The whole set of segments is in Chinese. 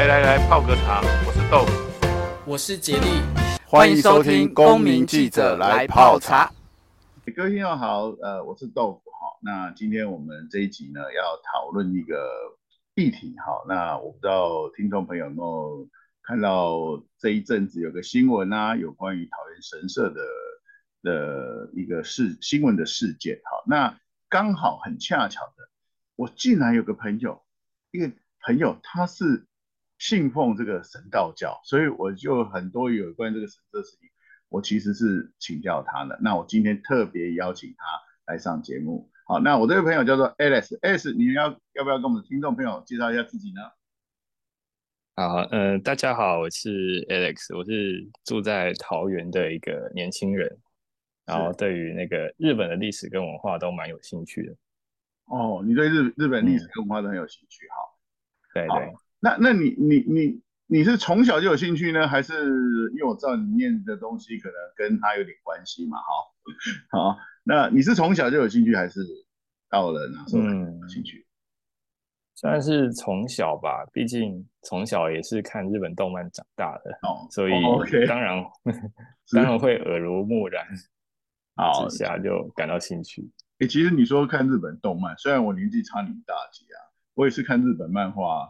来来来，泡个茶。我是豆腐，我是杰力，欢迎收听《公民记者来泡茶》。各位听众好，呃，我是豆腐哈。那今天我们这一集呢，要讨论一个议题哈。那我不知道听众朋友有没有看到这一阵子有个新闻啊，有关于桃园神社的的一个事新闻的事件哈。那刚好很恰巧的，我竟然有个朋友，一个朋友他是信奉这个神道教，所以我就很多有关这个神的事情，我其实是请教他的。那我今天特别邀请他来上节目。好，那我这个朋友叫做 Alex，Alex，你要要不要跟我们的听众朋友介绍一下自己呢？好，嗯、呃，大家好，我是 Alex，我是住在桃园的一个年轻人。然后对于那个日本的历史跟文化都蛮有兴趣的。哦，你对日日本历史跟文化都很有兴趣哈、嗯？对对。那那你你你你是从小就有兴趣呢，还是因为我知道你念的东西可能跟他有点关系嘛？好，好，那你是从小就有兴趣，还是到了哪时候有兴趣？算、嗯、是从小吧，毕竟从小也是看日本动漫长大的，哦，所以当然、哦 okay、当然会耳濡目染。好，之下就感到兴趣。哎、欸，其实你说看日本动漫，虽然我年纪差你们大几啊，我也是看日本漫画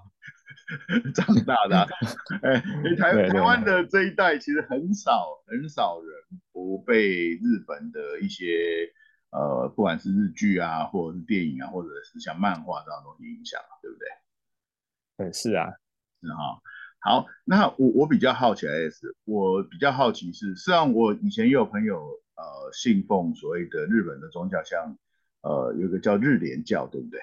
长大的、啊。哎、欸，台台湾的这一代其实很少很少人不被日本的一些呃，不管是日剧啊，或者是电影啊，或者是像漫画这样东西影响，对不对？对，是啊，是哈。好，那我我比较好奇的是，我比较好奇是，虽然我以前也有朋友。呃，信奉所谓的日本的宗教，像呃，有个叫日莲教，对不对？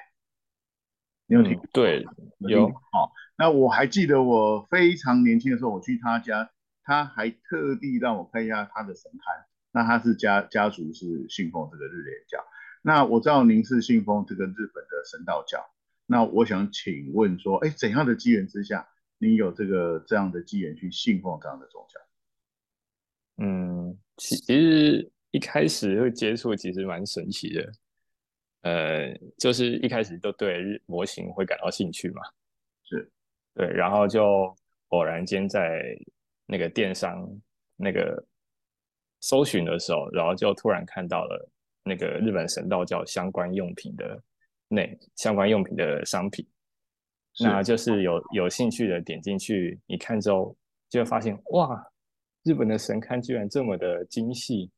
你有听过？嗯、对，有。好、哦，那我还记得我非常年轻的时候，我去他家，他还特地让我看一下他的神龛。那他是家家族是信奉这个日莲教。那我知道您是信奉这个日本的神道教。那我想请问说，哎，怎样的机缘之下，你有这个这样的机缘去信奉这样的宗教？嗯。其其实一开始会接触，其实蛮神奇的，呃，就是一开始都对日模型会感到兴趣嘛，是，对，然后就偶然间在那个电商那个搜寻的时候，然后就突然看到了那个日本神道教相关用品的那相关用品的商品，那就是有有兴趣的点进去一看之后，就会发现哇。日本的神龛居然这么的精细，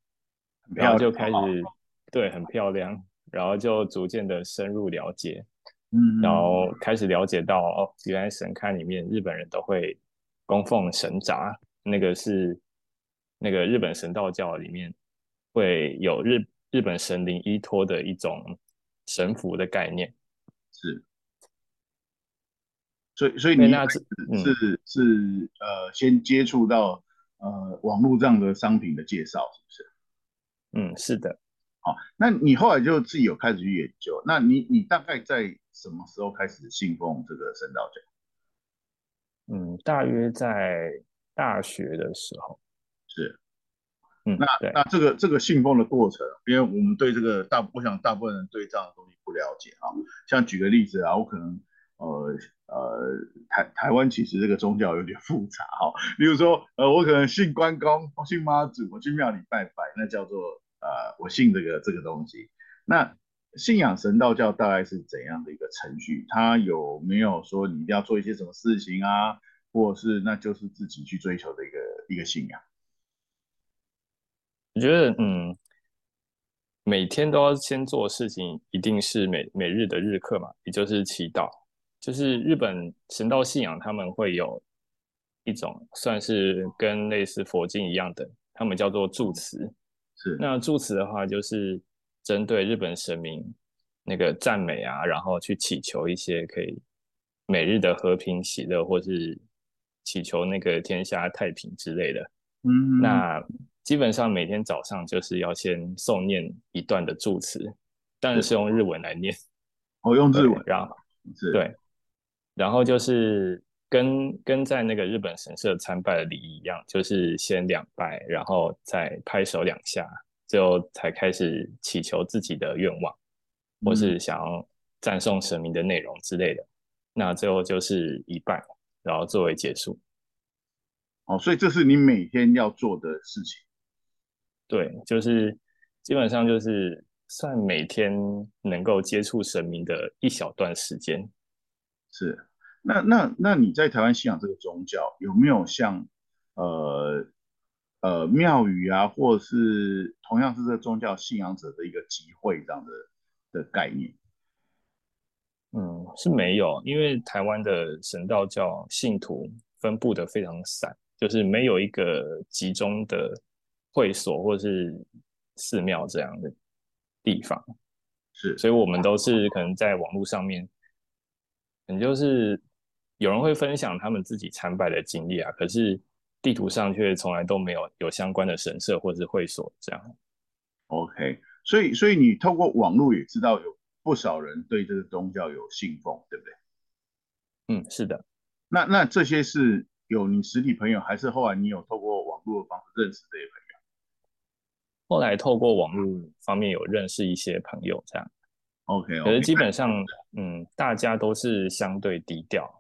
然后就开始对很漂亮，然后就逐渐的深入了解，嗯，然后开始了解到哦，原来神龛里面日本人都会供奉神札，那个是那个日本神道教里面会有日日本神灵依托的一种神符的概念，是，所以所以你那是、嗯、是是呃先接触到。呃，网络这样的商品的介绍是不是？嗯，是的。好，那你后来就自己有开始去研究。那你你大概在什么时候开始信奉这个神道教？嗯，大约在大学的时候。是。嗯，那那这个这个信奉的过程，因为我们对这个大，我想大部分人对这样的东西不了解啊。像举个例子啊，我可能。呃呃，台台湾其实这个宗教有点复杂哈，比如说呃，我可能信关公，我信妈祖，我去庙里拜拜，那叫做呃，我信这个这个东西。那信仰神道教大概是怎样的一个程序？它有没有说你一定要做一些什么事情啊，或是那就是自己去追求的一个一个信仰？我觉得嗯，每天都要先做事情，一定是每每日的日课嘛，也就是祈祷。就是日本神道信仰，他们会有一种算是跟类似佛经一样的，他们叫做祝词。是，那祝词的话，就是针对日本神明那个赞美啊，然后去祈求一些可以每日的和平喜乐，或是祈求那个天下太平之类的。嗯，那基本上每天早上就是要先诵念一段的祝词，但是用日文来念。哦，用日文，然后对。然后就是跟跟在那个日本神社参拜的礼仪一样，就是先两拜，然后再拍手两下，最后才开始祈求自己的愿望，或是想要赞颂神明的内容之类的。那最后就是一拜，然后作为结束。哦，所以这是你每天要做的事情。对，就是基本上就是算每天能够接触神明的一小段时间。是，那那那你在台湾信仰这个宗教，有没有像呃呃庙宇啊，或者是同样是这个宗教信仰者的一个集会这样的的概念？嗯，是没有，因为台湾的神道教信徒分布的非常散。就是没有一个集中的会所或是寺庙这样的地方，是，所以我们都是可能在网络上面，可能就是有人会分享他们自己参拜的经历啊，可是地图上却从来都没有有相关的神社或是会所这样。OK，所以所以你透过网络也知道有不少人对这个宗教有信奉，对不对？嗯，是的。那那这些是。有你实体朋友，还是后来你有透过网络的方式认识这些朋友？后来透过网络方面有认识一些朋友，这样。OK，可是基本上，嗯，大家都是相对低调。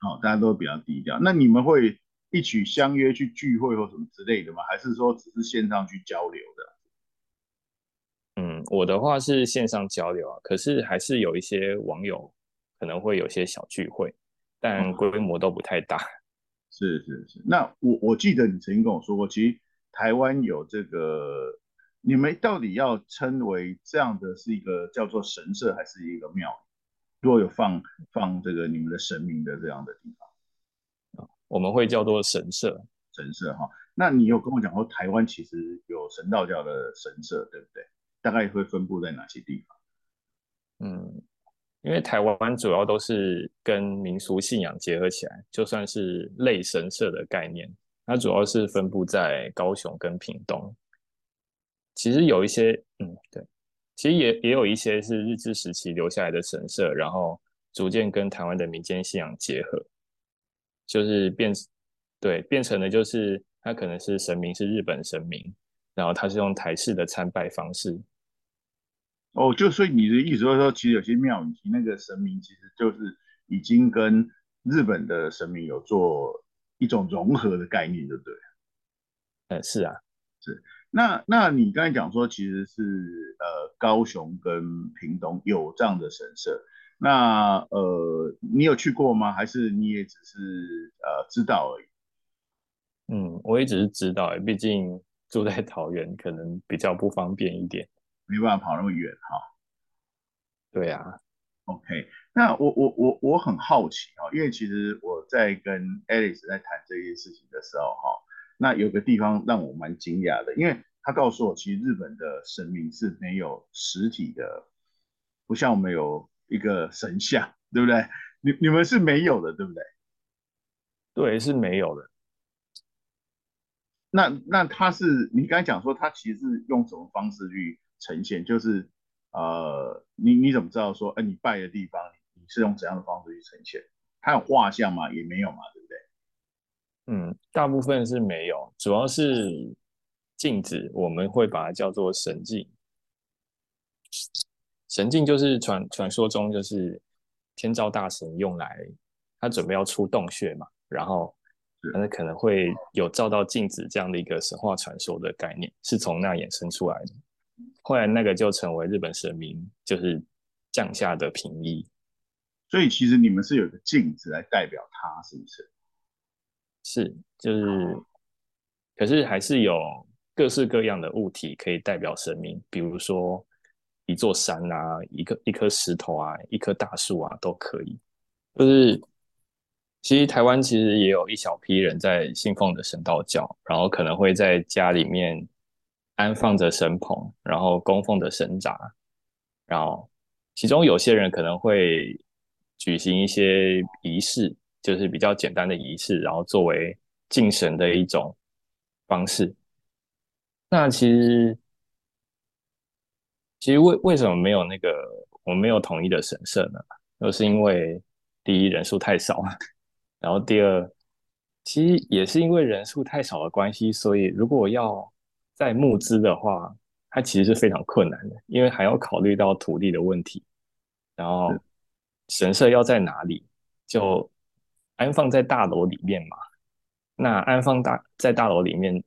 哦，大家都比较低调。那你们会一起相约去聚会或什么之类的吗？还是说只是线上去交流的？嗯，我的话是线上交流啊，可是还是有一些网友可能会有些小聚会，但规模都不太大。嗯 是是是，那我我记得你曾经跟我说过，其实台湾有这个，你们到底要称为这样的是一个叫做神社还是一个庙？如果有放放这个你们的神明的这样的地方，我们会叫做神社，神社哈。那你有跟我讲过，台湾其实有神道教的神社，对不对？大概会分布在哪些地方？嗯。因为台湾主要都是跟民俗信仰结合起来，就算是类神社的概念，它主要是分布在高雄跟屏东。其实有一些，嗯，对，其实也也有一些是日治时期留下来的神社，然后逐渐跟台湾的民间信仰结合，就是变，对，变成了就是它可能是神明是日本神明，然后它是用台式的参拜方式。哦，就所以你的意思就是说，其实有些庙宇那个神明，其实就是已经跟日本的神明有做一种融合的概念，对不对？嗯，是啊，是。那那你刚才讲说，其实是呃高雄跟屏东有这样的神社，那呃你有去过吗？还是你也只是呃知道而已？嗯，我也只是知道，毕竟住在桃园，可能比较不方便一点。没办法跑那么远哈，对呀，OK，那我我我我很好奇哦，因为其实我在跟 Alice 在谈这件事情的时候哈，那有个地方让我蛮惊讶的，因为他告诉我，其实日本的神明是没有实体的，不像我们有一个神像，对不对？你你们是没有的，对不对？对，是没有的。那那他是你刚才讲说，他其实是用什么方式去？呈现就是，呃，你你怎么知道说，哎、呃，你拜的地方，你是用怎样的方式去呈现？他有画像吗？也没有嘛，对？嗯，大部分是没有，主要是镜子，我们会把它叫做神镜。神镜就是传传说中就是天照大神用来，他准备要出洞穴嘛，然后那可能会有照到镜子这样的一个神话传说的概念，是从那衍生出来的。后来那个就成为日本神明就是降下的平抑，所以其实你们是有个镜子来代表他，是不是？是，就是，可是还是有各式各样的物体可以代表神明，比如说一座山啊，一个一颗石头啊，一棵大树啊，都可以。就是其实台湾其实也有一小批人在信奉的神道教，然后可能会在家里面。安放着神棚，然后供奉着神札，然后其中有些人可能会举行一些仪式，就是比较简单的仪式，然后作为敬神的一种方式。那其实，其实为为什么没有那个我们没有统一的神社呢？就是因为第一人数太少，然后第二，其实也是因为人数太少的关系，所以如果要再募资的话，它其实是非常困难的，因为还要考虑到土地的问题，然后神社要在哪里，就安放在大楼里面嘛。那安放大在大楼里面，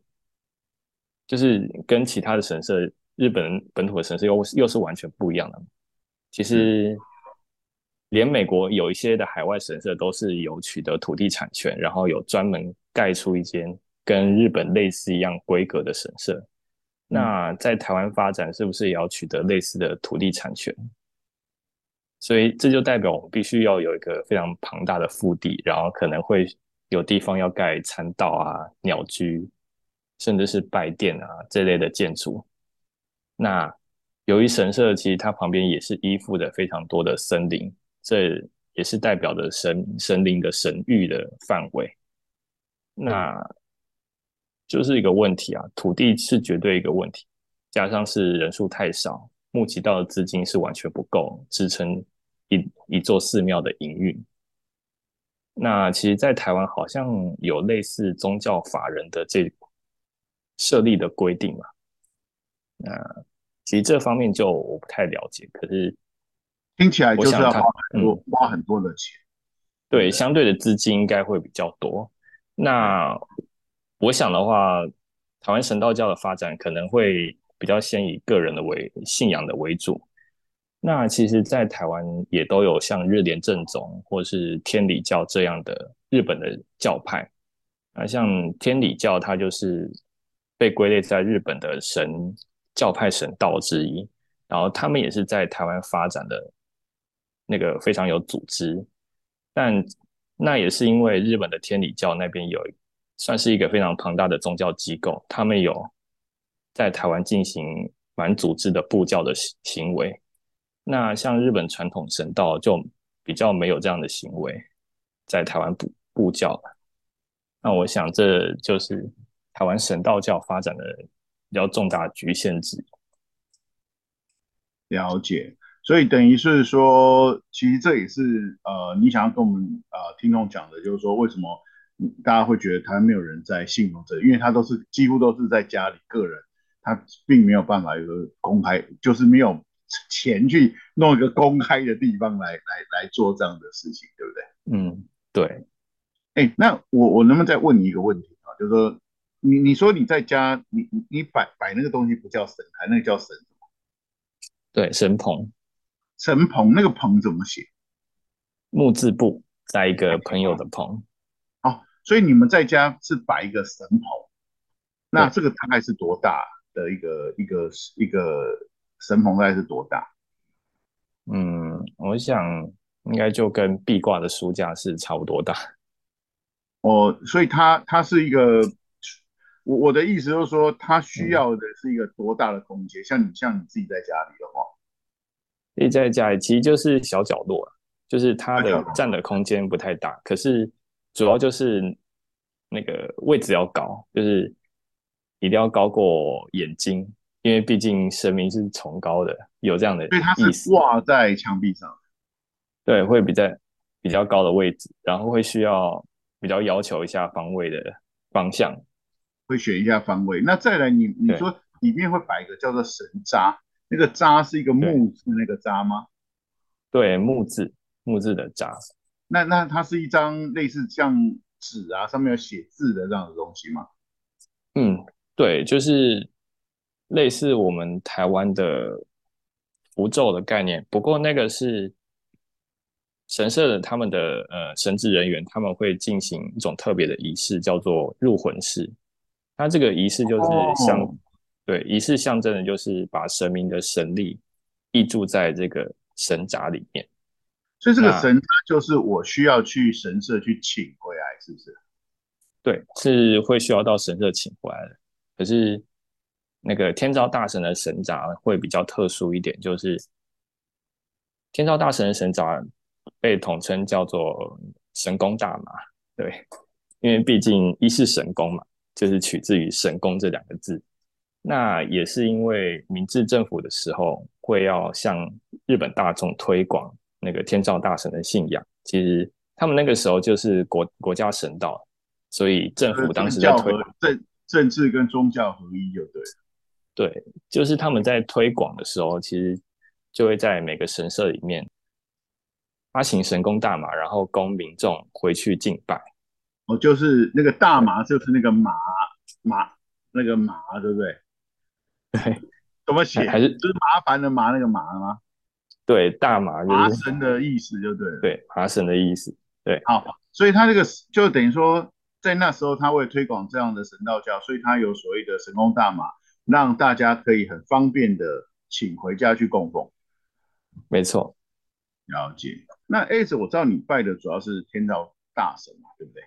就是跟其他的神社，日本本土的神社又又是完全不一样的。其实，连美国有一些的海外神社都是有取得土地产权，然后有专门盖出一间跟日本类似一样规格的神社。那在台湾发展，是不是也要取得类似的土地产权？所以这就代表我们必须要有一个非常庞大的腹地，然后可能会。有地方要盖参道啊、鸟居，甚至是拜殿啊这类的建筑。那由于神社其实它旁边也是依附的非常多的森林，这也是代表着神神灵的神域的范围。那就是一个问题啊，土地是绝对一个问题，加上是人数太少，募集到的资金是完全不够支撑一一座寺庙的营运。那其实，在台湾好像有类似宗教法人的这设立的规定嘛？那其实这方面就我不太了解，可是听起来就是要花很多、嗯、花很多的钱。对，相对的资金应该会比较多。那我想的话，台湾神道教的发展可能会比较先以个人的为信仰的为主。那其实，在台湾也都有像日莲正宗或是天理教这样的日本的教派。那像天理教，它就是被归类在日本的神教派神道之一。然后他们也是在台湾发展的那个非常有组织。但那也是因为日本的天理教那边有算是一个非常庞大的宗教机构，他们有在台湾进行蛮组织的布教的行为。那像日本传统神道就比较没有这样的行为，在台湾布布教。那我想这就是台湾神道教发展的比较重大局限之一。了解，所以等于是说，其实这也是呃，你想要跟我们呃听众讲的，就是说为什么大家会觉得台湾没有人在信奉这？因为他都是几乎都是在家里个人，他并没有办法有个公开，就是没有。钱去弄一个公开的地方来来来做这样的事情，对不对？嗯，对。哎、欸，那我我能不能再问你一个问题啊？就是说，你你说你在家，你你你摆摆那个东西不叫神台，那个叫神什么？对，神棚。神棚那个棚怎么写？木字部，在一个朋友的棚。哦，所以你们在家是摆一个神棚，那这个大概是多大的一个一个一个？神棚大概是多大？嗯，我想应该就跟壁挂的书架是差不多大。哦，所以它它是一个，我我的意思就是说，它需要的是一个多大的空间？嗯、像你像你自己在家里的话，自己在家里其实就是小角落，就是它的占的空间不太大，可是主要就是那个位置要高，就是一定要高过眼睛。因为毕竟神明是崇高的，有这样的意思。所以它是挂在墙壁上。对，会比较比较高的位置，然后会需要比较要求一下方位的方向，会选一下方位。那再来你，你你说里面会摆一个叫做神札，那个札是一个木字那个札吗？对，木字木字的札。那那它是一张类似像纸啊，上面有写字的这样的东西吗？嗯，对，就是。类似我们台湾的符咒的概念，不过那个是神社的他们的呃神职人员，他们会进行一种特别的仪式，叫做入魂式。它这个仪式就是象、哦、对仪式象征的，就是把神明的神力挹注在这个神札里面。所以这个神札就是我需要去神社去请回来，是不是？对，是会需要到神社请回来的。可是。那个天照大神的神札会比较特殊一点，就是天照大神的神札被统称叫做神功大麻，对，因为毕竟一是神功嘛，就是取自于神功这两个字。那也是因为明治政府的时候会要向日本大众推广那个天照大神的信仰，其实他们那个时候就是国国家神道，所以政府当时在推政政治跟宗教合一就对了。对，就是他们在推广的时候，其实就会在每个神社里面发行神功大麻，然后供民众回去敬拜。哦，就是那个大麻，就是那个麻麻那个麻，对不对？对，怎么写？还是就是麻烦的麻那个麻吗？对，大麻、就是、麻神的意思就对了。对，麻神的意思。对，好，所以他这个就等于说，在那时候他为推广这样的神道教，所以他有所谓的神功大马，让大家可以很方便的请回家去供奉。没错，了解。那 S，我知道你拜的主要是天照大神嘛，对不对？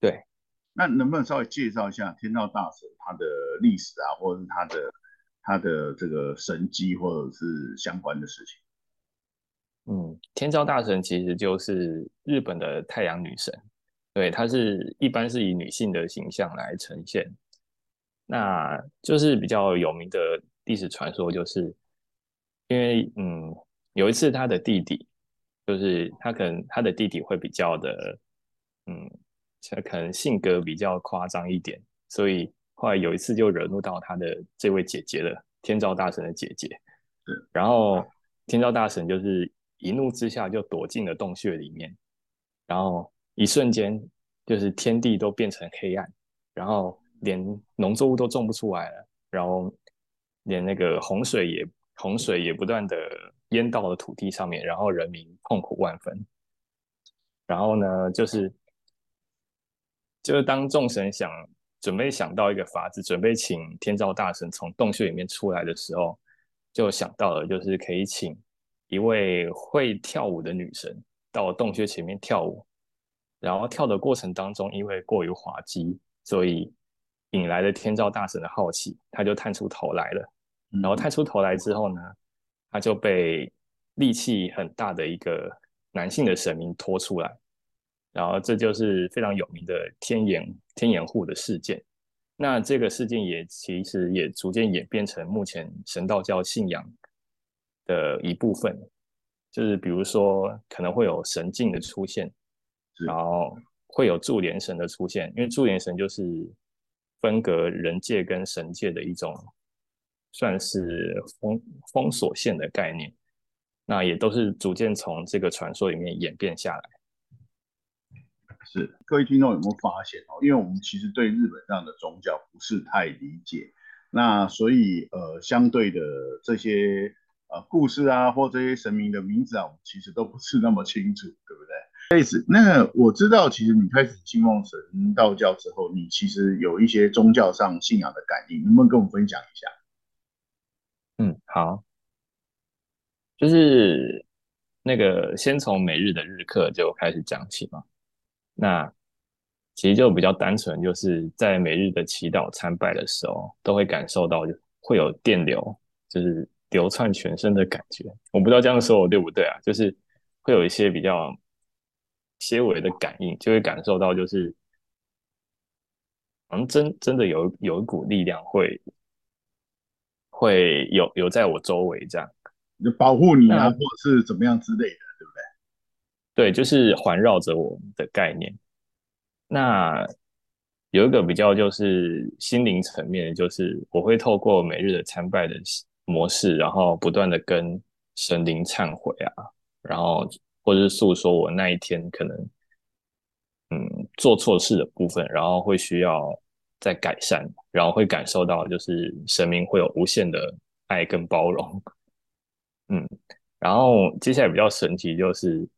对。那能不能稍微介绍一下天照大神他的历史啊，或者是他的他的这个神迹，或者是相关的事情？嗯，天照大神其实就是日本的太阳女神，对，她是一般是以女性的形象来呈现。那就是比较有名的历史传说，就是因为嗯，有一次他的弟弟，就是他可能他的弟弟会比较的嗯，可能性格比较夸张一点，所以后来有一次就惹怒到他的这位姐姐了，天照大神的姐姐。然后天照大神就是。一怒之下就躲进了洞穴里面，然后一瞬间就是天地都变成黑暗，然后连农作物都种不出来了，然后连那个洪水也洪水也不断的淹到了土地上面，然后人民痛苦万分。然后呢，就是就是当众神想准备想到一个法子，准备请天照大神从洞穴里面出来的时候，就想到了就是可以请。一位会跳舞的女神到洞穴前面跳舞，然后跳的过程当中，因为过于滑稽，所以引来了天照大神的好奇，他就探出头来了。然后探出头来之后呢，他就被力气很大的一个男性的神明拖出来，然后这就是非常有名的天眼天眼户的事件。那这个事件也其实也逐渐演变成目前神道教信仰的一部分，就是比如说可能会有神镜的出现，然后会有注连神的出现，因为注连神就是分隔人界跟神界的一种，算是封封锁线的概念。那也都是逐渐从这个传说里面演变下来。是，各位听众有没有发现哦？因为我们其实对日本这样的宗教不是太理解，那所以呃，相对的这些。啊，故事啊，或这些神明的名字啊，我们其实都不是那么清楚，对不对？那我知道，其实你开始信奉神道教之后，你其实有一些宗教上信仰的感应，能不能跟我们分享一下？嗯，好，就是那个先从每日的日课就开始讲起嘛。那其实就比较单纯，就是在每日的祈祷参拜的时候，都会感受到会有电流，就是。流窜全身的感觉，我不知道这样说我对不对啊？就是会有一些比较些微的感应，就会感受到，就是好像真真的有有一股力量会会有有在我周围这样，就保护你啊，或者是怎么样之类的，对不对？对，就是环绕着我的概念。那有一个比较就是心灵层面，就是我会透过每日的参拜的。模式，然后不断的跟神灵忏悔啊，然后或者是诉说我那一天可能嗯做错事的部分，然后会需要再改善，然后会感受到就是神明会有无限的爱跟包容，嗯，然后接下来比较神奇就是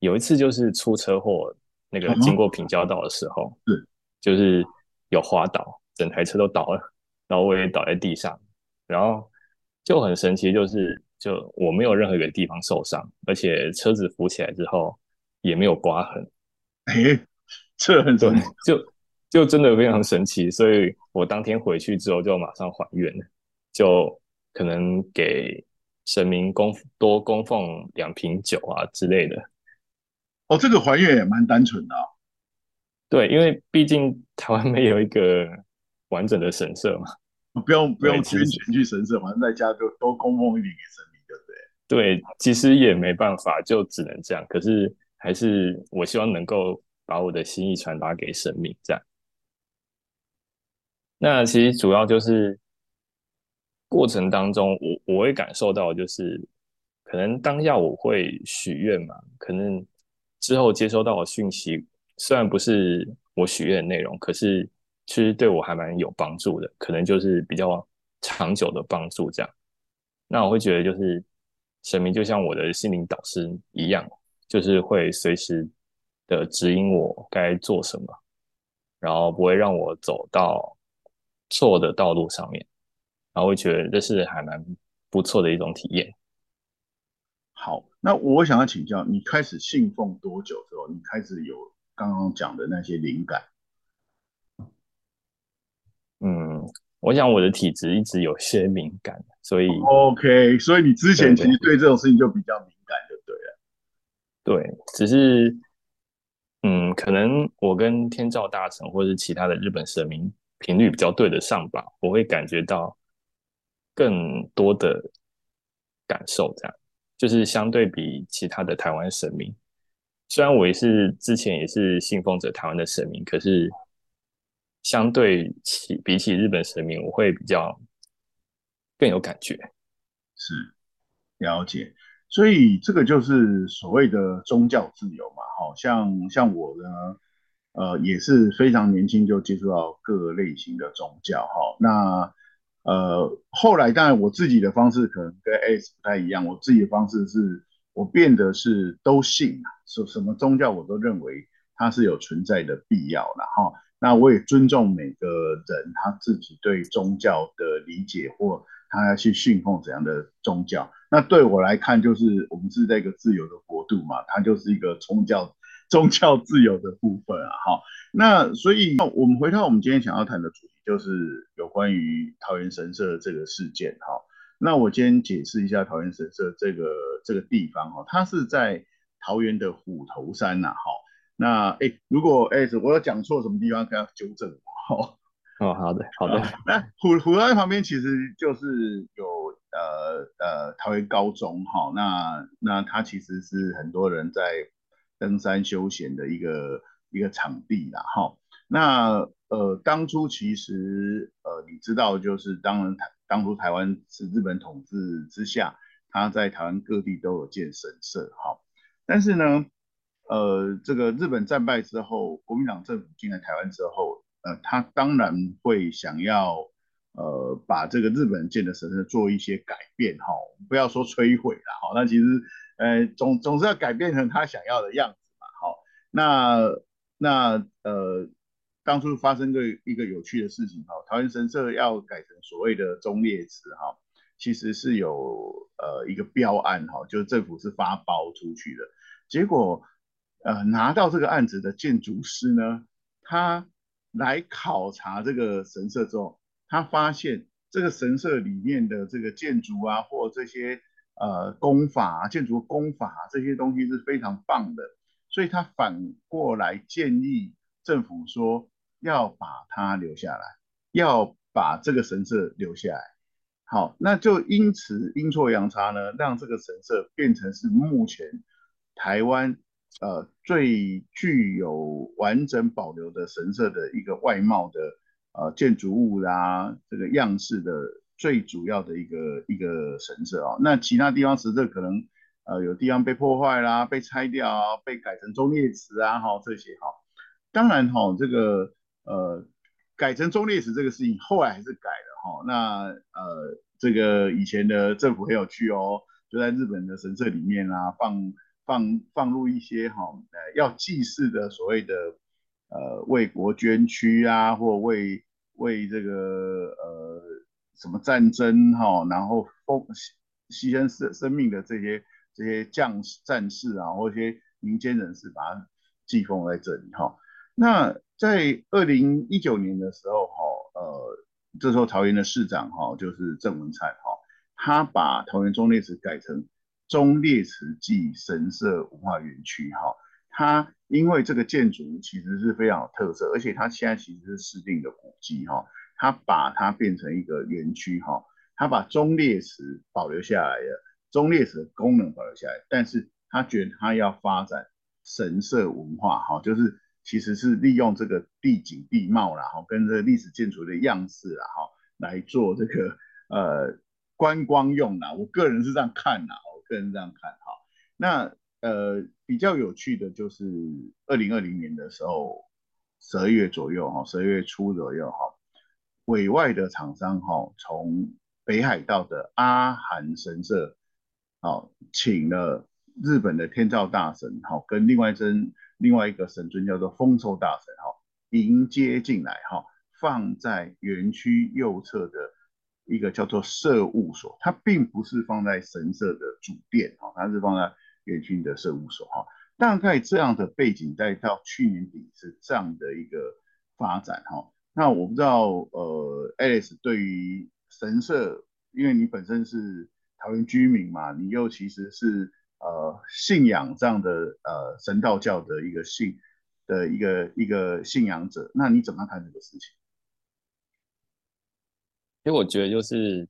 有一次就是出车祸，那个经过平交道的时候，嗯，就是有滑倒，整台车都倒了，然后我也倒在地上，然后。就很神奇，就是就我没有任何一个地方受伤，而且车子扶起来之后也没有刮痕。哎，这很神奇，就就真的非常神奇。所以我当天回去之后就马上还愿了，就可能给神明供多供奉两瓶酒啊之类的。哦，这个还愿也蛮单纯的哦。对，因为毕竟台湾没有一个完整的神社嘛。不用不用捐钱去神社，反正在家就多供奉一点给神明，对不对？对，其实也没办法，就只能这样。可是还是我希望能够把我的心意传达给神明，这样。那其实主要就是过程当中，我我会感受到，就是可能当下我会许愿嘛，可能之后接收到的讯息虽然不是我许愿的内容，可是其实对我还蛮有帮助的，可能就是比较长久的帮助这样。那我会觉得就是神明就像我的心灵导师一样，就是会随时的指引我该做什么，然后不会让我走到错的道路上面，然后会觉得这是还蛮不错的一种体验。好，那我想要请教，你开始信奉多久之后，你开始有刚刚讲的那些灵感？嗯，我想我的体质一直有些敏感，所以 OK，所以你之前其实对这种事情就比较敏感，就对了。对，对，只是嗯，可能我跟天照大神或者是其他的日本神明频率比较对得上吧，我会感觉到更多的感受，这样。就是相对比其他的台湾神明，虽然我也是之前也是信奉着台湾的神明，可是相对起比起日本神明，我会比较更有感觉。是，了解。所以这个就是所谓的宗教自由嘛。好像像我呢，呃，也是非常年轻就接触到各类型的宗教。哈，那。呃，后来当然我自己的方式可能跟 S 不太一样，我自己的方式是我变得是都信啊，什什么宗教我都认为它是有存在的必要了哈。那我也尊重每个人他自己对宗教的理解或他要去信奉怎样的宗教。那对我来看，就是我们是在一个自由的国度嘛，它就是一个宗教宗教自由的部分啊。哈，那所以我们回到我们今天想要谈的主题。就是有关于桃园神社这个事件哈，那我今天解释一下桃园神社这个这个地方哈，它是在桃园的虎头山呐哈。那哎，如果哎我有讲错什么地方，可以纠正我哈。哦，好的好的。那虎虎头山旁边其实就是有呃呃桃园高中哈，那那它其实是很多人在登山休闲的一个一个场地啦哈。那呃，当初其实呃，你知道，就是当然台当初台湾是日本统治之下，它在台湾各地都有建神社，哈。但是呢，呃，这个日本战败之后，国民党政府进来台湾之后，呃，他当然会想要呃，把这个日本建的神社做一些改变，哈，不要说摧毁了，哈。那其实呃，总总是要改变成他想要的样子嘛，好。那那呃。当初发生个一个有趣的事情哈，桃园神社要改成所谓的忠烈祠哈，其实是有呃一个标案哈，就是政府是发包出去的，结果呃拿到这个案子的建筑师呢，他来考察这个神社之后，他发现这个神社里面的这个建筑啊，或这些呃工法、建筑工法这些东西是非常棒的，所以他反过来建议政府说。要把它留下来，要把这个神社留下来。好，那就因此阴错阳差呢，让这个神社变成是目前台湾呃最具有完整保留的神社的一个外貌的呃建筑物啦，这个样式的最主要的一个一个神社啊。那其他地方神社可能呃有地方被破坏啦，被拆掉啊，被改成忠烈祠啊，哈这些哈。当然哈这个。呃，改成忠烈祠这个事情，后来还是改了哈。那呃，这个以前的政府很有趣哦，就在日本的神社里面啊，放放放入一些哈，呃，要祭祀的所谓的呃为国捐躯啊，或为为这个呃什么战争哈，然后奉牺牲生生命的这些这些将士战士啊，或一些民间人士，把它祭奉在这里哈。那在二零一九年的时候，哈，呃，这时候桃园的市长，哈，就是郑文灿，哈，他把桃园忠烈祠改成忠烈祠暨神社文化园区，哈，他因为这个建筑其实是非常有特色，而且他现在其实是市定的古迹，哈，他把它变成一个园区，哈，他把忠烈祠保留下来了，忠烈祠的功能保留下来，但是他觉得他要发展神社文化，哈，就是。其实是利用这个地景地貌啦，哈，跟这历史建筑的样式啦，哈，来做这个呃观光用啦。我个人是这样看啦，个人这样看哈。那呃比较有趣的就是二零二零年的时候，十二月左右哈，十二月初左右哈，委外的厂商哈，从北海道的阿寒神社，好，请了日本的天照大神，哈，跟另外一尊另外一个神尊叫做丰收大神，哈，迎接进来，哈，放在园区右侧的一个叫做社务所，它并不是放在神社的主殿，哈，它是放在园区的社务所，哈，大概这样的背景，再到去年底是这样的一个发展，哈，那我不知道，呃，Alice 对于神社，因为你本身是桃园居民嘛，你又其实是呃信仰这样的呃神道教的一个信的一个一个信仰者，那你怎么看这个事情？因为我觉得就是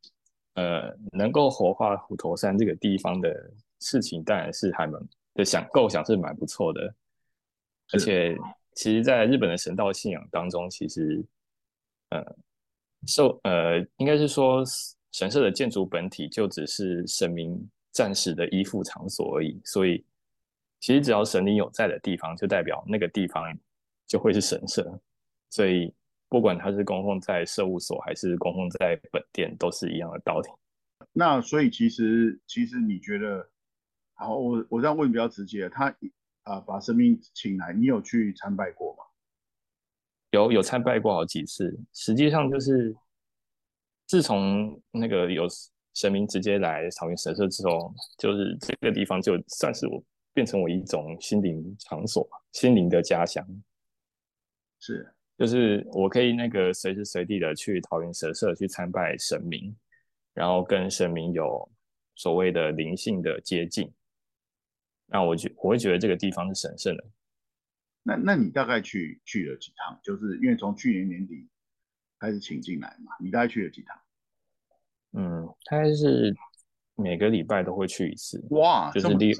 呃能够活化虎头山这个地方的事情，当然是还蛮的想构想是蛮不错的，而且其实在日本的神道信仰当中，其实呃。受呃，应该是说神社的建筑本体就只是神明暂时的依附场所而已，所以其实只要神灵有在的地方，就代表那个地方就会是神社。所以不管它是供奉在社务所还是供奉在本店，都是一样的道理。那所以其实其实你觉得，好，我我这样问比较直接，他啊、呃、把神明请来，你有去参拜过吗？有有参拜过好几次，实际上就是自从那个有神明直接来草原神社之后，就是这个地方就算是我变成我一种心灵场所，心灵的家乡。是，就是我可以那个随时随地的去桃园神社去参拜神明，然后跟神明有所谓的灵性的接近。那我觉我会觉得这个地方是神圣的。那那你大概去去了几趟？就是因为从去年年底开始请进来嘛，你大概去了几趟？嗯，大概是每个礼拜都会去一次。哇，就是利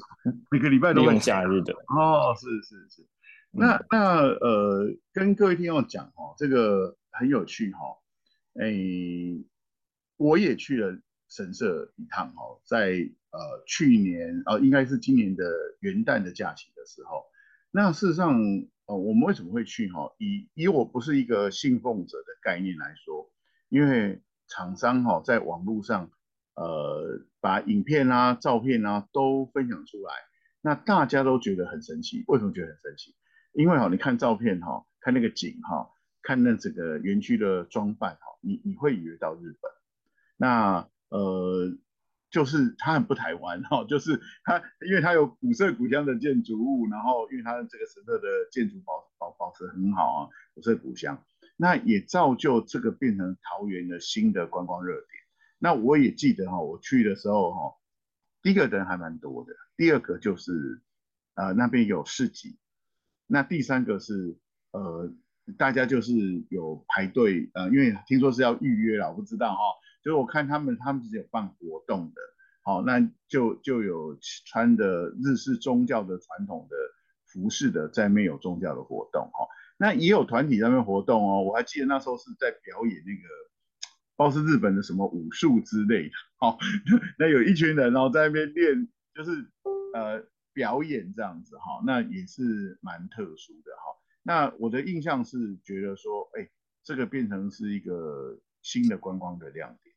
每个礼拜都用假日的。哦，是是是。那、那呃，跟各位听众讲哦，这个很有趣哈、哦。哎，我也去了神社一趟哦，在呃去年哦、呃，应该是今年的元旦的假期的时候。那事实上，呃，我们为什么会去哈？以以我不是一个信奉者的概念来说，因为厂商哈在网络上，呃，把影片啊、照片啊都分享出来，那大家都觉得很神奇。为什么觉得很神奇？因为哈，你看照片哈，看那个景哈，看那整个园区的装扮哈，你你会以为到日本。那呃。就是它很不台湾哈，就是它，因为它有古色古香的建筑物，然后因为它的这个神社的建筑保保保持很好啊，古色古香，那也造就这个变成桃园的新的观光热点。那我也记得哈，我去的时候哈，第一个人还蛮多的，第二个就是呃那边有市集，那第三个是呃大家就是有排队呃，因为听说是要预约了，我不知道哈。就是我看他们，他们是有办活动的，好，那就就有穿的日式宗教的传统的服饰的，在没有宗教的活动，哈，那也有团体在那边活动哦。我还记得那时候是在表演那个，不知道是日本的什么武术之类的，好，那有一群人然后在那边练，就是呃表演这样子，哈，那也是蛮特殊的，哈。那我的印象是觉得说，哎，这个变成是一个新的观光的亮点。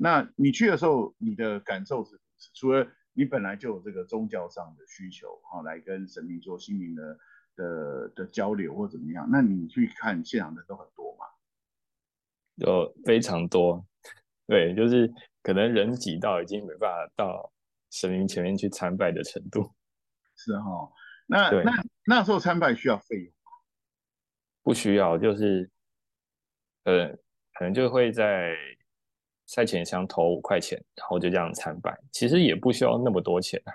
那你去的时候，你的感受是？除了你本来就有这个宗教上的需求，哈，来跟神明做心灵的的的交流或怎么样？那你去看现场的都很多吗？有非常多，对，就是可能人挤到已经没办法到神明前面去参拜的程度。是哈，那那那时候参拜需要费用吗？不需要，就是呃，可能就会在。赛前箱投五块钱，然后就这样参拜，其实也不需要那么多钱啊。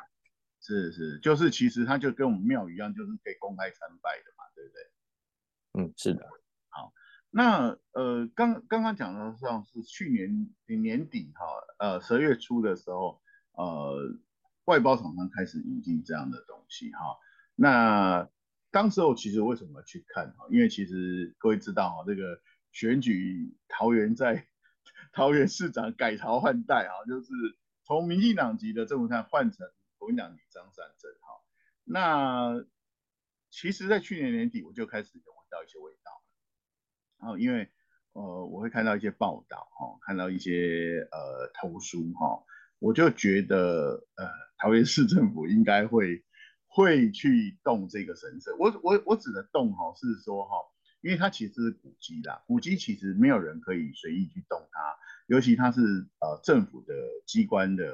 是是，就是其实它就跟我们庙一样，就是可以公开参拜的嘛，对不对？嗯，是的。好，那呃，刚刚刚讲的像是去年年底哈，呃，十二月初的时候，呃，外包厂商开始引进这样的东西哈。那当时候其实为什么去看哈？因为其实各位知道哈，这个选举桃园在。桃园市长改朝换代啊，就是从民进党籍的郑文灿换成国民党籍张善政哈。那其实，在去年年底我就开始有闻到一些味道，然后因为呃，我会看到一些报道哈，看到一些呃投书哈，我就觉得呃，桃园市政府应该会会去动这个神社。我我我指的动哈，是说哈，因为它其实是古迹啦，古迹其实没有人可以随意去动它，尤其它是呃政府的机关的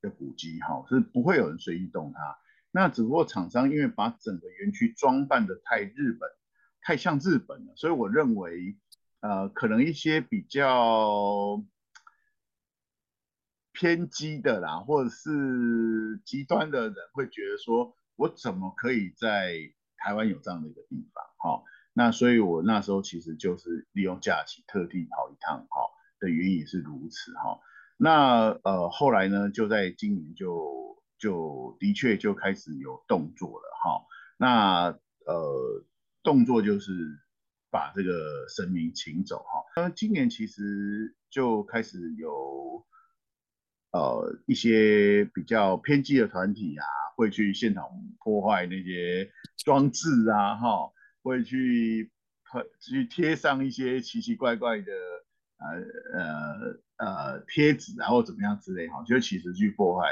的古迹哈，是不会有人随意动它。那只不过厂商因为把整个园区装扮得太日本，太像日本了，所以我认为，呃，可能一些比较偏激的啦，或者是极端的人会觉得说，我怎么可以在台湾有这样的一个地方？哈，那所以我那时候其实就是利用假期特地跑一趟，哈，的原因也是如此，哈。那呃后来呢，就在今年就。就的确就开始有动作了哈，那呃动作就是把这个神明请走哈。那今年其实就开始有呃一些比较偏激的团体啊，会去现场破坏那些装置啊哈，会去去贴上一些奇奇怪怪的呃呃呃贴纸啊或怎么样之类哈，就其实去破坏。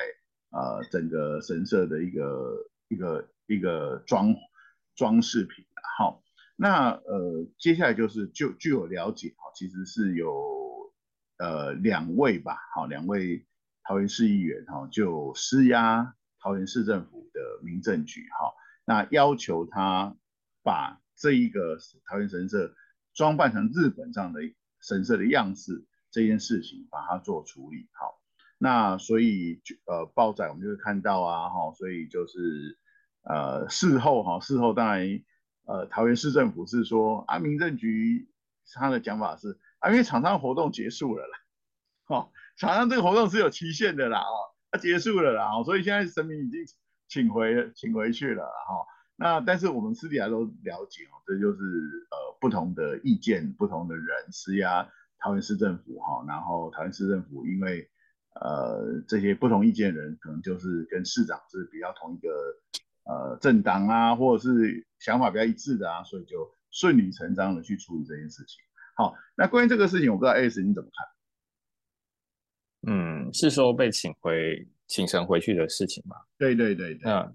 呃，整个神社的一个一个一个装装饰品，好，那呃，接下来就是就据我了解，哈，其实是有呃两位吧，好，两位桃园市议员，哈，就施压桃园市政府的民政局，哈，那要求他把这一个桃园神社装扮成日本这样的神社的样式这件事情，把它做处理，好。那所以就呃报载我们就会看到啊哈，所以就是呃事后哈，事后当然呃桃园市政府是说啊，民政局他的讲法是啊，因为厂商活动结束了啦，哈，场上这个活动是有期限的啦，哦，它结束了啦，哦所以现在神明已经请回请回去了哈，那但是我们私底下都了解哦，这就是呃不同的意见，不同的人施压桃园市政府哈，然后桃园市政府因为。呃，这些不同意见的人，可能就是跟市长是比较同一个呃政党啊，或者是想法比较一致的啊，所以就顺理成章的去处理这件事情。好，那关于这个事情，我不知道 S 你怎么看？嗯，是说被请回请神回去的事情吗？对对对对。那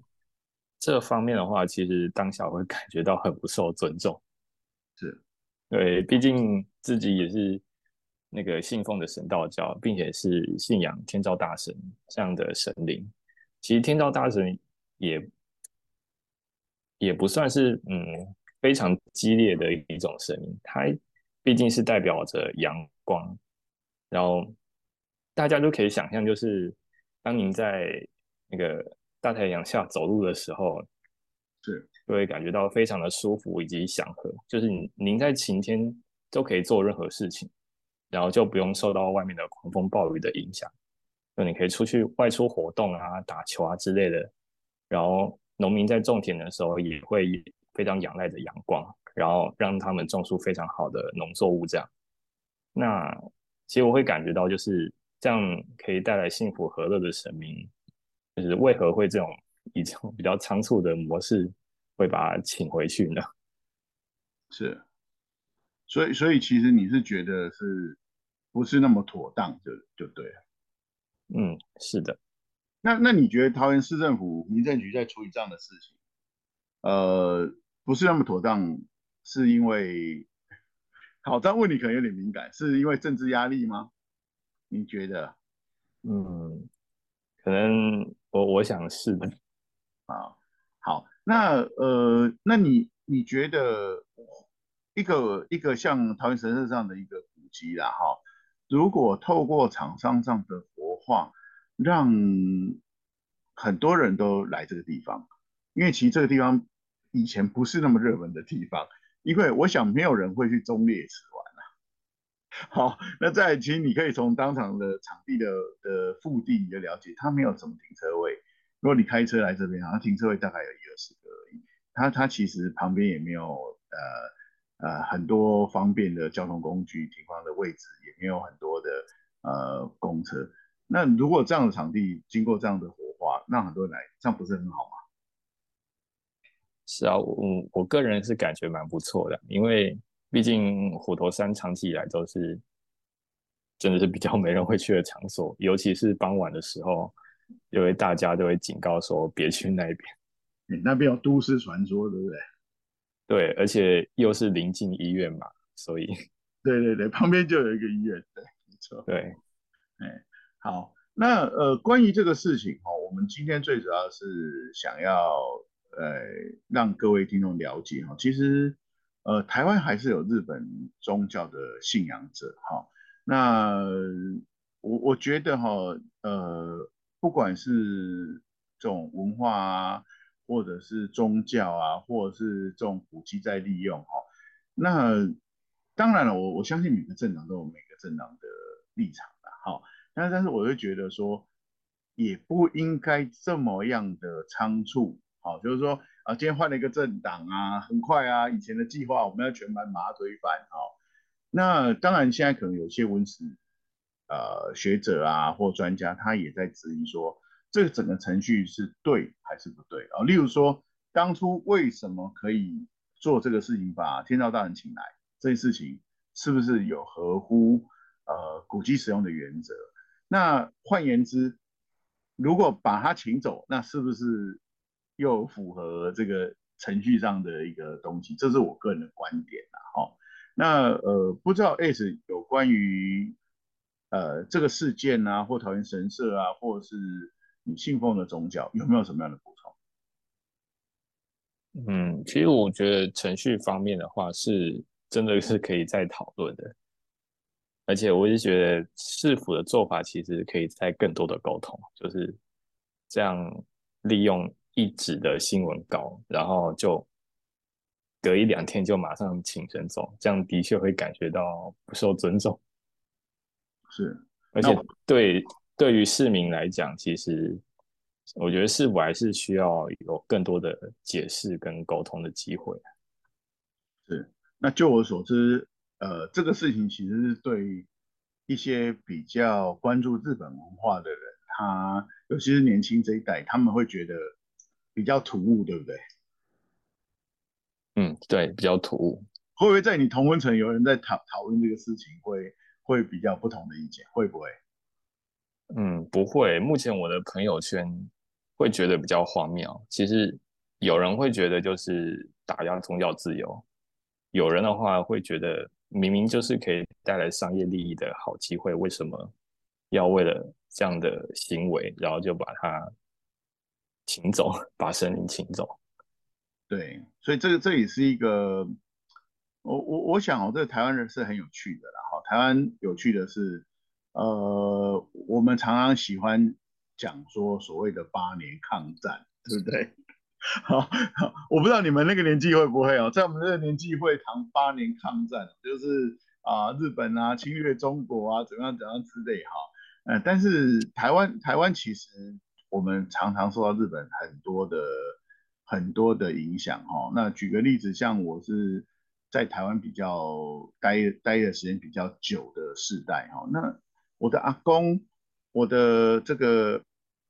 这方面的话，其实当下会 感觉到很不受尊重。是，对，毕竟自己也是。那个信奉的神道教，并且是信仰天照大神这样的神灵，其实天照大神也也不算是嗯非常激烈的一种神明，它毕竟是代表着阳光，然后大家都可以想象，就是当您在那个大太阳下走路的时候，是就会感觉到非常的舒服以及祥和，就是您您在晴天都可以做任何事情。然后就不用受到外面的狂风暴雨的影响，那你可以出去外出活动啊、打球啊之类的。然后农民在种田的时候也会非常仰赖着阳光，然后让他们种出非常好的农作物。这样，那其实我会感觉到，就是这样可以带来幸福和乐的神明，就是为何会这种以这种比较仓促的模式会把他请回去呢？是，所以所以其实你是觉得是。不是那么妥当就，就就对了。嗯，是的。那那你觉得桃园市政府民政局在处理这样的事情，呃，不是那么妥当，是因为，好，这样问你可能有点敏感，是因为政治压力吗？你觉得？嗯，可能我我想是的。啊，好，那呃，那你你觉得一个一个像桃园神社这样的一个古迹啦，哈？如果透过厂商上的活化，让很多人都来这个地方，因为其实这个地方以前不是那么热门的地方，因为我想没有人会去中烈祠玩啊。好，那在其实你可以从当场的场地的的腹地你就了解，它没有什么停车位。如果你开车来这边，好像停车位大概有一二十个而已。它它其实旁边也没有呃。呃，很多方便的交通工具停放的位置，也没有很多的呃公车。那如果这样的场地经过这样的活化，让很多人来，这样不是很好吗？是啊，我我个人是感觉蛮不错的，因为毕竟虎头山长期以来都是真的是比较没人会去的场所，尤其是傍晚的时候，因为大家都会警告说别去那边，你那边有都市传说，对不对？对，而且又是临近医院嘛，所以 对对对，旁边就有一个医院，对，没错，对，哎，好，那呃，关于这个事情哈，我们今天最主要是想要。呃，让各位听众了解哈，其实呃，台湾还是有日本宗教的信仰者哈。那我我觉得哈，呃，不管是这种文化啊，或者是宗教啊，或者是这种古迹在利用哈，那当然了，我我相信每个政党都有每个政党的立场的哈。但是但是，我会觉得说，也不应该这么样的仓促。好，就是说啊，今天换了一个政党啊，很快啊，以前的计划我们要全盘把它推翻。好，那当然现在可能有些文史呃学者啊或专家，他也在质疑说，这个整个程序是对还是不对啊？例如说，当初为什么可以做这个事情，把天照大人请来，这件事情是不是有合乎呃古迹使用的原则？那换言之，如果把他请走，那是不是？又符合这个程序上的一个东西，这是我个人的观点啦。哈，那呃，不知道 S 有关于呃这个事件啊，或桃园神社啊，或者是你信奉的宗教，有没有什么样的补充？嗯，其实我觉得程序方面的话，是真的是可以再讨论的，而且我也觉得市府的做法其实可以再更多的沟通，就是这样利用。一纸的新闻稿，然后就隔一两天就马上请人走，这样的确会感觉到不受尊重。是，而且对对于市民来讲，其实我觉得市府还是需要有更多的解释跟沟通的机会。是，那就我所知，呃，这个事情其实是对一些比较关注日本文化的人，他尤其是年轻这一代，他们会觉得。比较突兀，对不对？嗯，对，比较突兀。会不会在你同温层有人在讨讨论这个事情，会会比较不同的意见？会不会？嗯，不会。目前我的朋友圈会觉得比较荒谬。其实有人会觉得就是打压宗教自由，有人的话会觉得明明就是可以带来商业利益的好机会，为什么要为了这样的行为，然后就把它。请走，把神灵请走。对，所以这个这也是一个，我我我想哦，这个台湾人是很有趣的啦。哈，台湾有趣的是，呃，我们常常喜欢讲说所谓的八年抗战，对不对？好，我不知道你们那个年纪会不会哦，在我们那个年纪会谈八年抗战，就是啊，日本啊侵略中国啊，怎样怎样之类哈。嗯，但是台湾台湾其实。我们常常受到日本很多的很多的影响哈。那举个例子，像我是在台湾比较待待的时间比较久的世代哈。那我的阿公、我的这个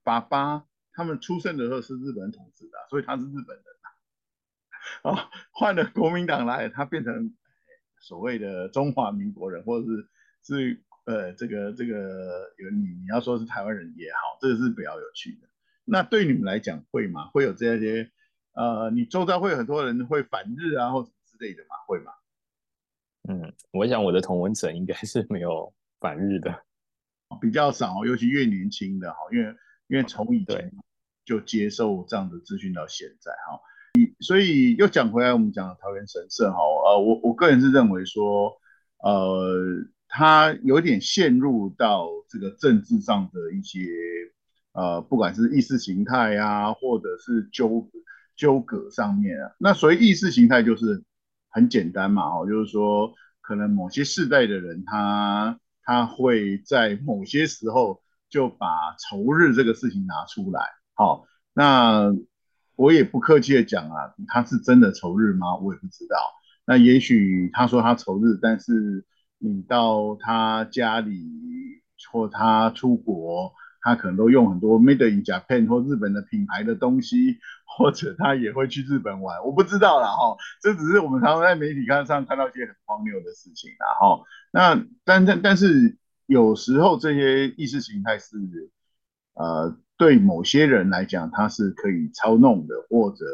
爸爸，他们出生的时候是日本统治的，所以他是日本人啊。啊，换了国民党来，他变成所谓的中华民国人，或者是是。呃，这个这个有你你要说是台湾人也好，这个是比较有趣的。那对你们来讲会吗？会有这些呃，你周遭会有很多人会反日啊，或者之类的吗？会吗？嗯，我想我的同文层应该是没有反日的，比较少，尤其越年轻的哈，因为因为从以前就接受这样的资讯到现在哈。所以又讲回来，我们讲桃园神社哈，呃，我我个人是认为说，呃。他有点陷入到这个政治上的一些呃，不管是意识形态啊，或者是纠纠葛上面啊。那所谓意识形态就是很简单嘛，哦，就是说可能某些世代的人，他他会在某些时候就把仇日这个事情拿出来。好，那我也不客气的讲啊，他是真的仇日吗？我也不知道。那也许他说他仇日，但是。你到他家里或他出国，他可能都用很多 Made in Japan 或日本的品牌的东西，或者他也会去日本玩，我不知道啦哈。这只是我们常常在媒体看上看到一些很荒谬的事情啦哈。那但但但是有时候这些意识形态是呃对某些人来讲，他是可以操弄的，或者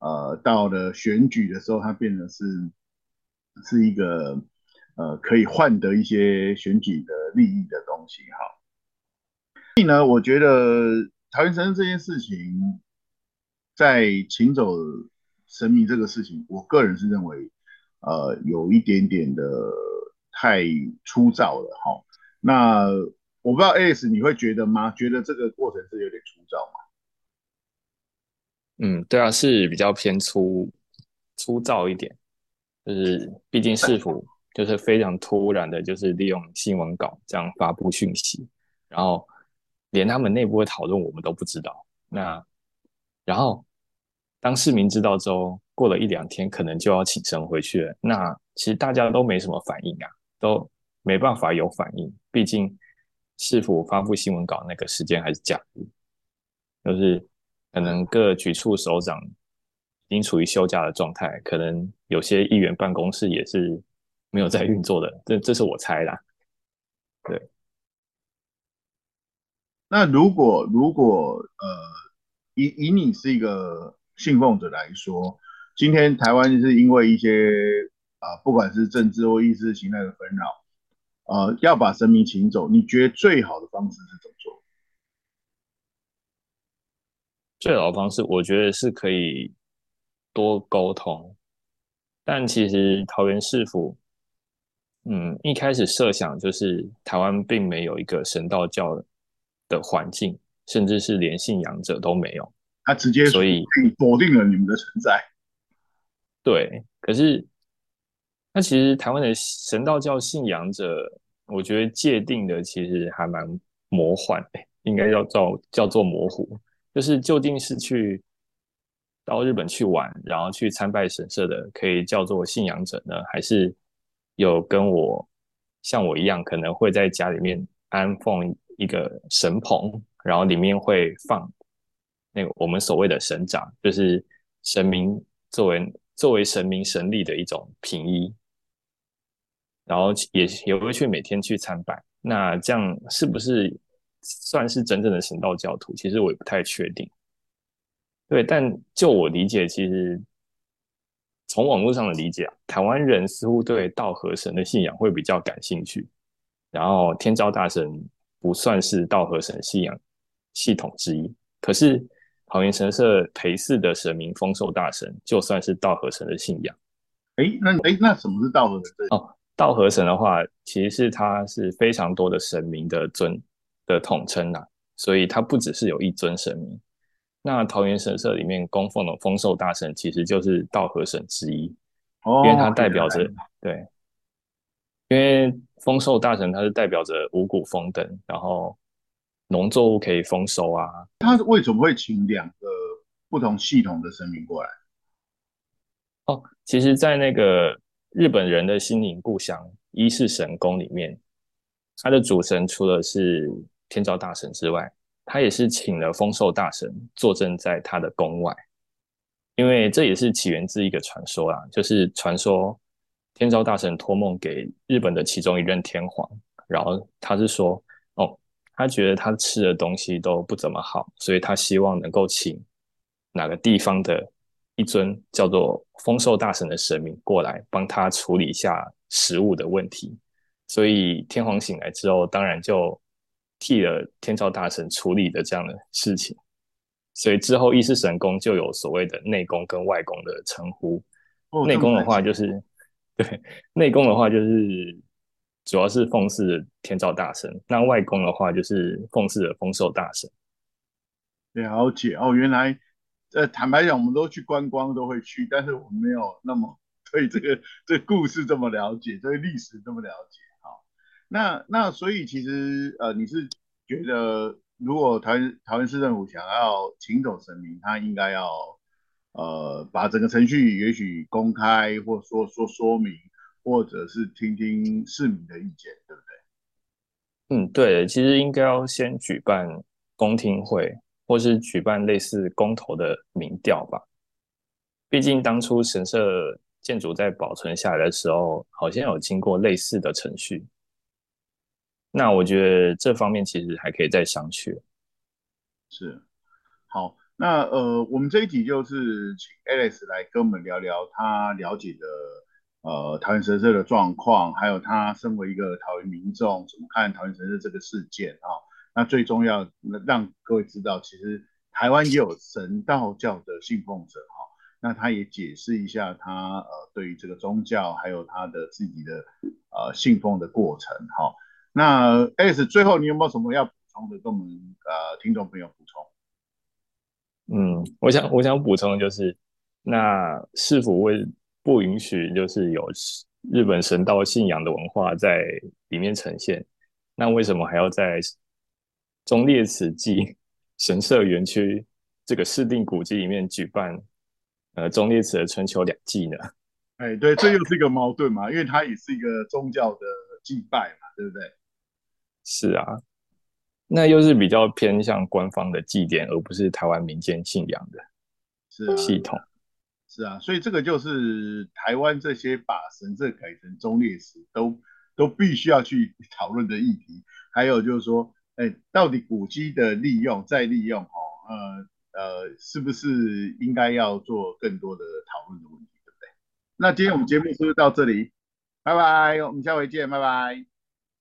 呃到了选举的时候，它变成是是一个。呃，可以换得一些选举的利益的东西哈。所以呢，我觉得桃园神这件事情，在请走神明这个事情，我个人是认为，呃，有一点点的太粗糙了哈。那我不知道 AS 你会觉得吗？觉得这个过程是有点粗糙吗？嗯，对啊，是比较偏粗粗糙一点，就是毕竟市府。就是非常突然的，就是利用新闻稿这样发布讯息，然后连他们内部的讨论我们都不知道。那然后当市民知道之后，过了一两天，可能就要请神回去了。那其实大家都没什么反应啊，都没办法有反应。毕竟市府发布新闻稿那个时间还是假日，就是可能各局处首长已经处于休假的状态，可能有些议员办公室也是。没有在运作的，这这是我猜啦。对，那如果如果呃，以以你是一个信奉者来说，今天台湾是因为一些啊、呃，不管是政治或意识形态的纷扰，呃，要把神明请走，你觉得最好的方式是怎么做？最好的方式，我觉得是可以多沟通，但其实桃园市府。嗯，一开始设想就是台湾并没有一个神道教的环境，甚至是连信仰者都没有。他直接所以否定了你们的存在。对，可是那其实台湾的神道教信仰者，我觉得界定的其实还蛮魔幻的，应该要叫做叫做模糊，就是究竟是去到日本去玩，然后去参拜神社的，可以叫做信仰者呢，还是？有跟我像我一样，可能会在家里面安奉一个神棚，然后里面会放那个我们所谓的神掌，就是神明作为作为神明神力的一种平衣，然后也也会去每天去参拜。那这样是不是算是真正的神道教徒？其实我也不太确定。对，但就我理解，其实。从网络上的理解啊，台湾人似乎对道和神的信仰会比较感兴趣。然后天照大神不算是道和神信仰系统之一，可是桃园神社陪祀的神明丰寿大神就算是道和神的信仰。哎，那哎，那什么是道和神？哦，道和神的话，其实是它是非常多的神明的尊的统称呐，所以它不只是有一尊神明。那桃园神社里面供奉的丰寿大神，其实就是稻荷神之一，哦，因为它代表着对，因为丰寿大神它是代表着五谷丰登，然后农作物可以丰收啊。他为什么会请两个不同系统的神明过来？哦，其实，在那个日本人的心灵故乡伊势神宫里面，他的主神除了是天照大神之外，他也是请了丰寿大神坐镇在他的宫外，因为这也是起源自一个传说啦，就是传说天照大神托梦给日本的其中一任天皇，然后他是说，哦，他觉得他吃的东西都不怎么好，所以他希望能够请哪个地方的一尊叫做丰寿大神的神明过来帮他处理一下食物的问题，所以天皇醒来之后，当然就。替了天照大神处理的这样的事情，所以之后伊势神宫就有所谓的内宫跟外宫的称呼。内宫的话就是，对，内宫的话就是主要是奉祀天照大神，那外宫的话就是奉祀的丰寿大神。了解哦，原来，呃，坦白讲，我们都去观光都会去，但是我们没有那么对这个 这个故事这么了解，对历史这么了解。那那所以其实呃，你是觉得如果台湾台湾市政府想要请走神明，他应该要呃把整个程序也许公开，或说说说明，或者是听听市民的意见，对不对？嗯，对，其实应该要先举办公听会，或是举办类似公投的民调吧。毕竟当初神社建筑在保存下来的时候，好像有经过类似的程序。那我觉得这方面其实还可以再商榷。是，好，那呃，我们这一集就是请 Alex 来跟我们聊聊他了解的呃桃园神社的状况，还有他身为一个桃园民众怎么看桃园神社这个事件啊。那最重要，让各位知道，其实台湾也有神道教的信奉者哈。那他也解释一下他呃对于这个宗教还有他的自己的呃信奉的过程哈。那 Alex 最后你有没有什么要补充的跟我们呃听众朋友补充？嗯，我想我想补充的就是，那是否会不允许就是有日本神道信仰的文化在里面呈现，那为什么还要在忠烈祠祭 神社园区这个市定古迹里面举办？呃，忠烈祠的春秋两祭呢？哎，对，这又是一个矛盾嘛，因为它也是一个宗教的祭拜嘛，对不对？是啊，那又是比较偏向官方的祭典，而不是台湾民间信仰的系统。是啊，所以这个就是台湾这些把神社改成忠烈祠都都必须要去讨论的议题。还有就是说，哎，到底古迹的利用再利用，哦，呃。呃，是不是应该要做更多的讨论的问题，对不对？那今天我们节目是不是到这里？拜拜，我们下回见，拜拜。